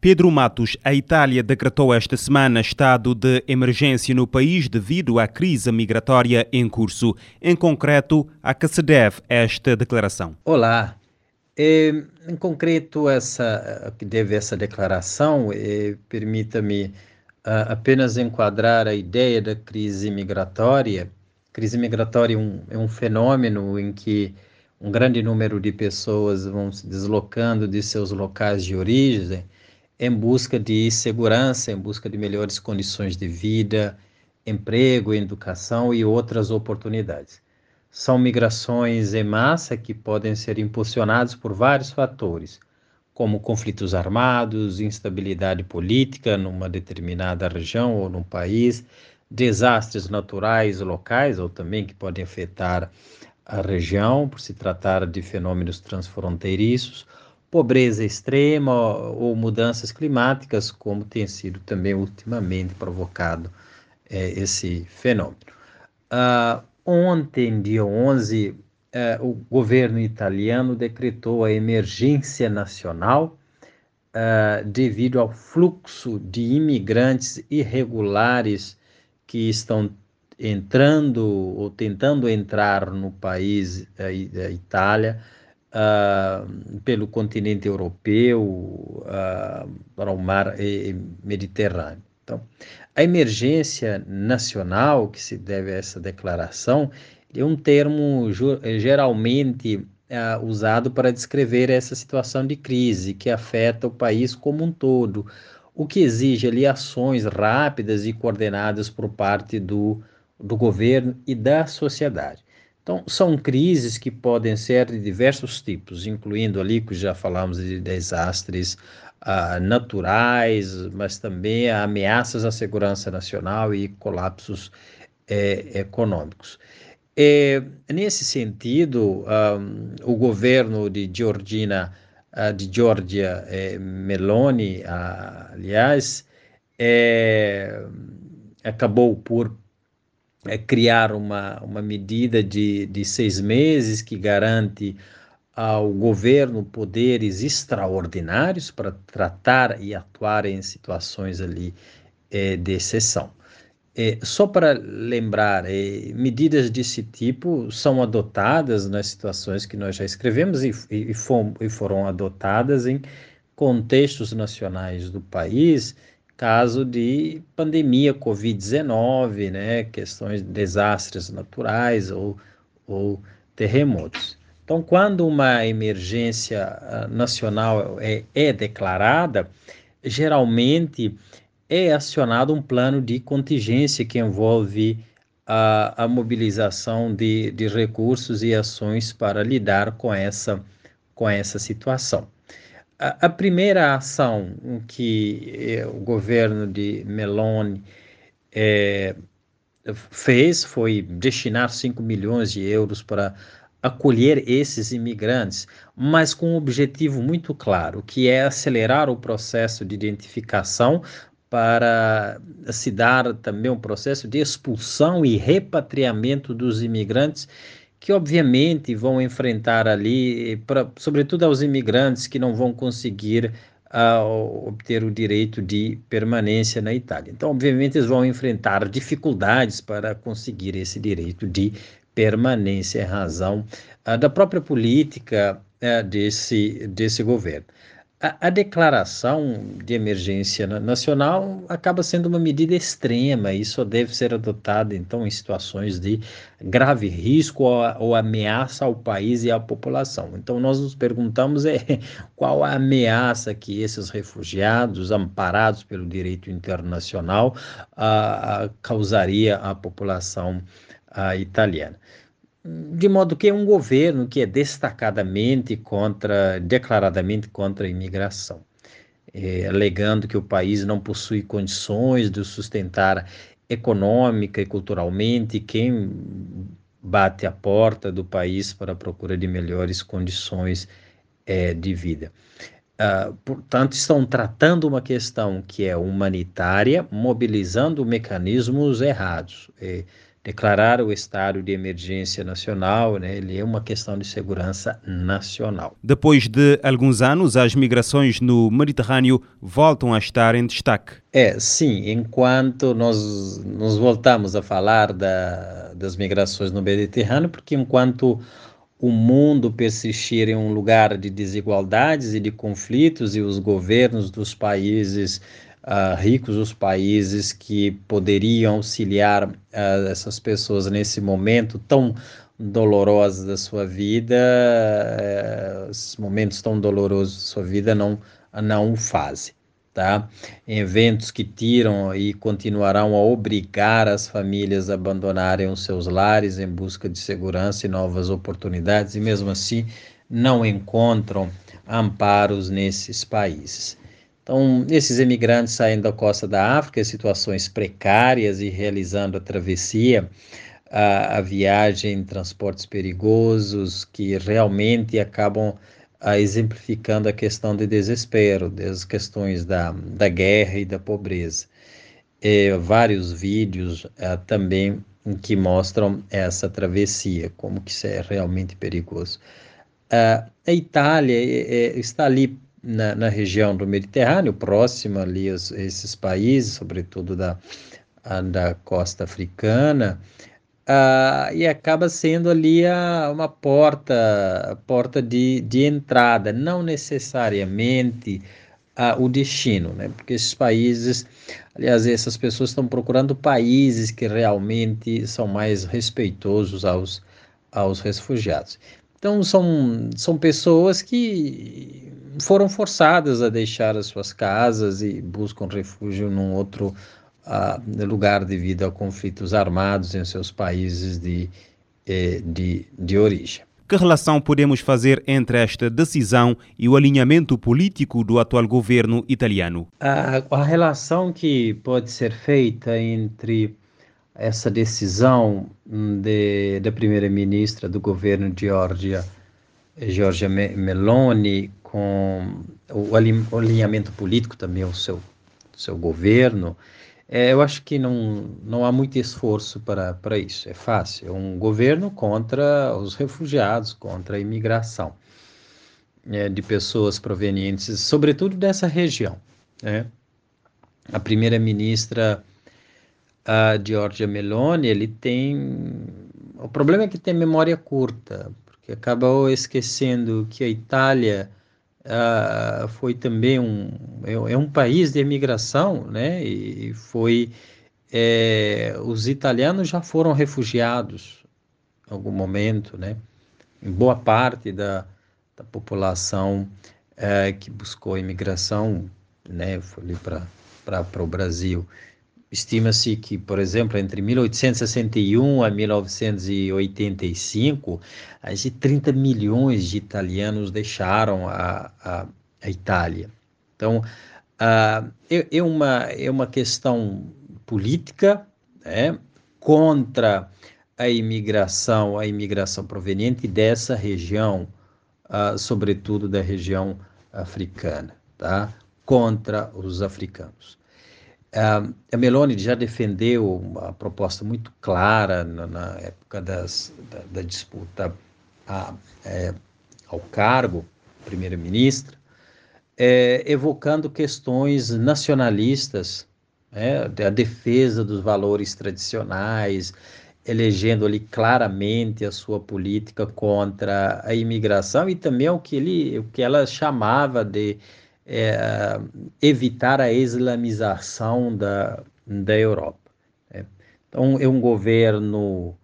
Pedro Matos, a Itália decretou esta semana estado de emergência no país devido à crise migratória em curso. Em concreto, a que se deve esta declaração? Olá. É, em concreto, essa que deve essa declaração, é, permita-me apenas enquadrar a ideia da crise migratória. A crise migratória é um, é um fenômeno em que um grande número de pessoas vão se deslocando de seus locais de origem em busca de segurança, em busca de melhores condições de vida, emprego, educação e outras oportunidades. São migrações em massa que podem ser impulsionadas por vários fatores, como conflitos armados, instabilidade política numa determinada região ou num país, desastres naturais locais ou também que podem afetar a região por se tratar de fenômenos transfronteiriços pobreza extrema ou mudanças climáticas, como tem sido também ultimamente provocado é, esse fenômeno. Uh, ontem, dia 11, uh, é, o governo italiano decretou a emergência nacional uh, devido ao fluxo de imigrantes irregulares que estão entrando ou tentando entrar no país, a Itália, uh, pelo continente europeu uh, para o mar Mediterrâneo. Então, a emergência nacional que se deve a essa declaração é um termo geralmente uh, usado para descrever essa situação de crise que afeta o país como um todo, o que exige ali ações rápidas e coordenadas por parte do, do governo e da sociedade. Então, são crises que podem ser de diversos tipos, incluindo ali, que já falamos de desastres uh, naturais, mas também ameaças à segurança nacional e colapsos eh, econômicos. E, nesse sentido, um, o governo de Georgina, uh, de Georgia eh, Meloni, aliás, eh, acabou por é, criar uma, uma medida de, de seis meses que garante ao governo poderes extraordinários para tratar e atuar em situações ali é, de exceção. É, só para lembrar, é, medidas desse tipo são adotadas nas situações que nós já escrevemos e, e, e foram adotadas em contextos nacionais do país caso de pandemia Covid-19, né, questões de desastres naturais ou, ou terremotos. Então, quando uma emergência ah, nacional é, é declarada, geralmente é acionado um plano de contingência que envolve a, a mobilização de, de recursos e ações para lidar com essa, com essa situação. A, primeira ação que eh, o governo de Meloni é, fez foi destinar 5 milhões de euros para acolher esses imigrantes, mas com um objetivo muito claro, que é acelerar o processo de identificação para se dar também um processo de expulsão e repatriamento dos imigrantes que obviamente vão enfrentar ali, pra, sobretudo aos imigrantes que não vão conseguir uh, obter o direito de permanência na Itália. Então, obviamente, eles vão enfrentar dificuldades para conseguir esse direito de permanência em razão uh, da própria política uh, desse, desse governo. A, a, declaração de emergência nacional acaba sendo uma medida extrema e só deve ser adotada, então, em situações de grave risco ou, ou, ameaça ao país e à população. Então, nós nos perguntamos é, qual a ameaça que esses refugiados, amparados pelo direito internacional, a, a, causaria à população italiana. De modo que é um governo que é destacadamente contra, declaradamente contra a imigração, é, alegando que o país não possui condições de sustentar econômica e culturalmente quem bate a porta do país para a procura de melhores condições é, de vida. Uh, portanto, estão tratando uma questão que é humanitária, mobilizando mecanismos errados. É, declarar o estado de emergência nacional, né, ele é uma questão de segurança nacional. Depois de alguns anos, as migrações no Mediterrâneo voltam a estar em destaque. É, sim, enquanto nós nos voltamos a falar da, das migrações no Mediterrâneo, porque enquanto o mundo persistir em um lugar de desigualdades e de conflitos e os governos dos países uh, ricos, os países que poderiam auxiliar uh, essas pessoas nesse momento tão doloroso da sua vida, uh, esses momentos tão dolorosos da sua vida não, não o fazem. Tá? Eventos que tiram e continuarão a obrigar as famílias a abandonarem os seus lares em busca de segurança e novas oportunidades, e mesmo assim não encontram amparos nesses países. Então, esses emigrantes saindo da costa da África em situações precárias e realizando a travessia, a, a viagem em transportes perigosos, que realmente acabam a, exemplificando a questão de desespero, das questões da, da guerra e da pobreza. E vários vídeos a, também que mostram essa travessia, como que isso é realmente perigoso. a Itália é, está ali na, na região do Mediterrâneo, próxima ali a esses países, sobretudo da, da costa africana, uh, e acaba sendo ali a, uma porta, a porta de, de entrada, não necessariamente uh, o destino, né? porque esses países, aliás, essas pessoas estão procurando países que realmente são mais respeitosos aos, aos refugiados. Então, são, são pessoas que foram forçadas a deixar as suas casas e buscam refúgio num outro uh, lugar devido a conflitos armados em seus países de, eh, de, de origem. Que relação podemos fazer entre esta decisão e o alinhamento político do atual governo italiano? A, a relação que pode ser feita entre essa decisão hum, de, da primeira-ministra do governo de Georgia, Giorgia Meloni, com o alinhamento político também o seu, seu governo, é, eu acho que não, não há muito esforço para, para isso. É fácil. É um governo contra os refugiados, contra a imigração é, de pessoas provenientes, sobretudo dessa região. Né? A primeira-ministra a Giorgia Meloni, ele tem. O problema é que tem memória curta, porque acabou esquecendo que a Itália uh, foi também um, é, é, um país de imigração, né? E foi, é, os italianos já foram refugiados em algum momento, né? Em boa parte da, da população é, que buscou imigração, né? Foi ali para o Brasil. Estima-se que, por exemplo, entre 1861 a 1985, mais de 30 milhões de italianos deixaram a, a, a Itália. Então, uh, é, é, uma, é uma questão política né, contra a imigração, a imigração proveniente dessa região, uh, sobretudo da região africana, tá? contra os africanos. Uh, a Meloni já defendeu uma proposta muito clara na, na época das, da, da, disputa a, é, ao cargo, primeira-ministra, é, evocando questões nacionalistas, né, a defesa dos valores tradicionais, elegendo ali claramente a sua política contra a imigração e também o que, ele, o que ela chamava de é, evitar a islamização da, da Europa. Né? Então, é um governo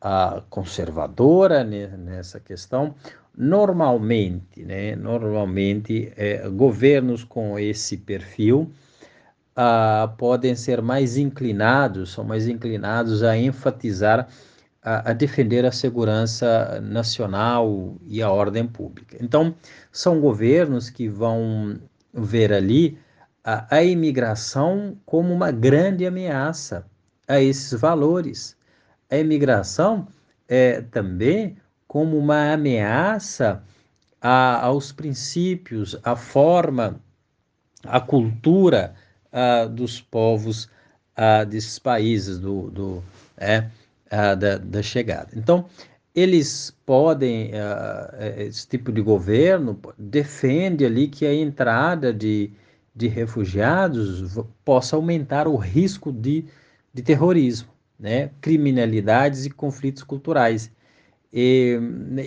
a, conservadora né, nessa questão. Normalmente, né, normalmente é, governos com esse perfil podem ser mais inclinados, são mais inclinados a enfatizar a, a, defender a segurança nacional e a ordem pública. Então, são governos que vão ver ali a, a imigração como uma grande ameaça a esses valores. A imigração é também como uma ameaça a, aos princípios, à forma, à cultura a, dos povos a, desses países do, do é, a, da, da, chegada. Então, eles podem, esse tipo de governo defende ali que a entrada de, de refugiados possa aumentar o risco de, de terrorismo, né? criminalidades e conflitos culturais. E,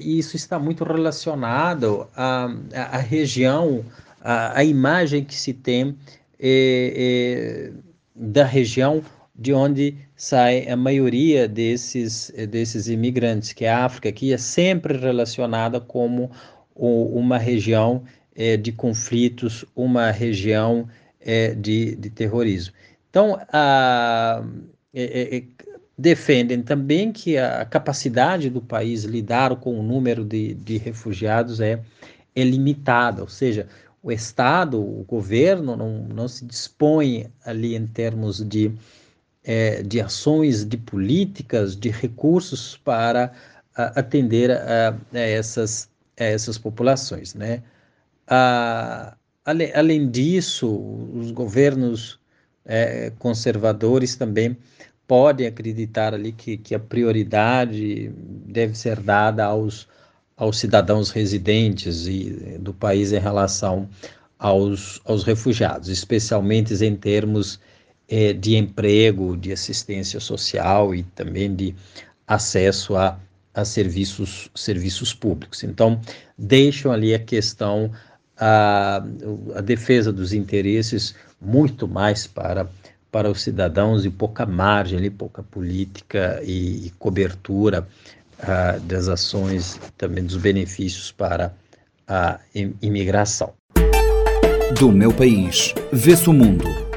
e isso está muito relacionado à, à, região, à, à, imagem que se tem é, é, da região de onde sai a maioria desses, desses imigrantes, que é a África, que é sempre relacionada como uma região é, de conflitos, uma região é, de, de terrorismo. Então, a, é defendem também que a capacidade do país lidar com o número de, de refugiados é, é limitada, ou seja, o Estado, o governo não, não se dispõe ali em termos de, é, de ações, de políticas, de recursos para a, atender a, a, essas, a essas populações, né? A, além, além disso, os governos é, conservadores também podem acreditar ali que, que a prioridade deve ser dada aos, aos cidadãos residentes e, do país em relação aos, aos refugiados, especialmente em termos eh, de emprego, de assistência social e também de acesso a, a serviços, serviços públicos. Então, deixam ali a questão, a, a defesa dos interesses muito mais para para os cidadãos e pouca margem, ali, pouca política e, e cobertura das ações, também dos benefícios para a imigração. Do meu país, vê-se o mundo.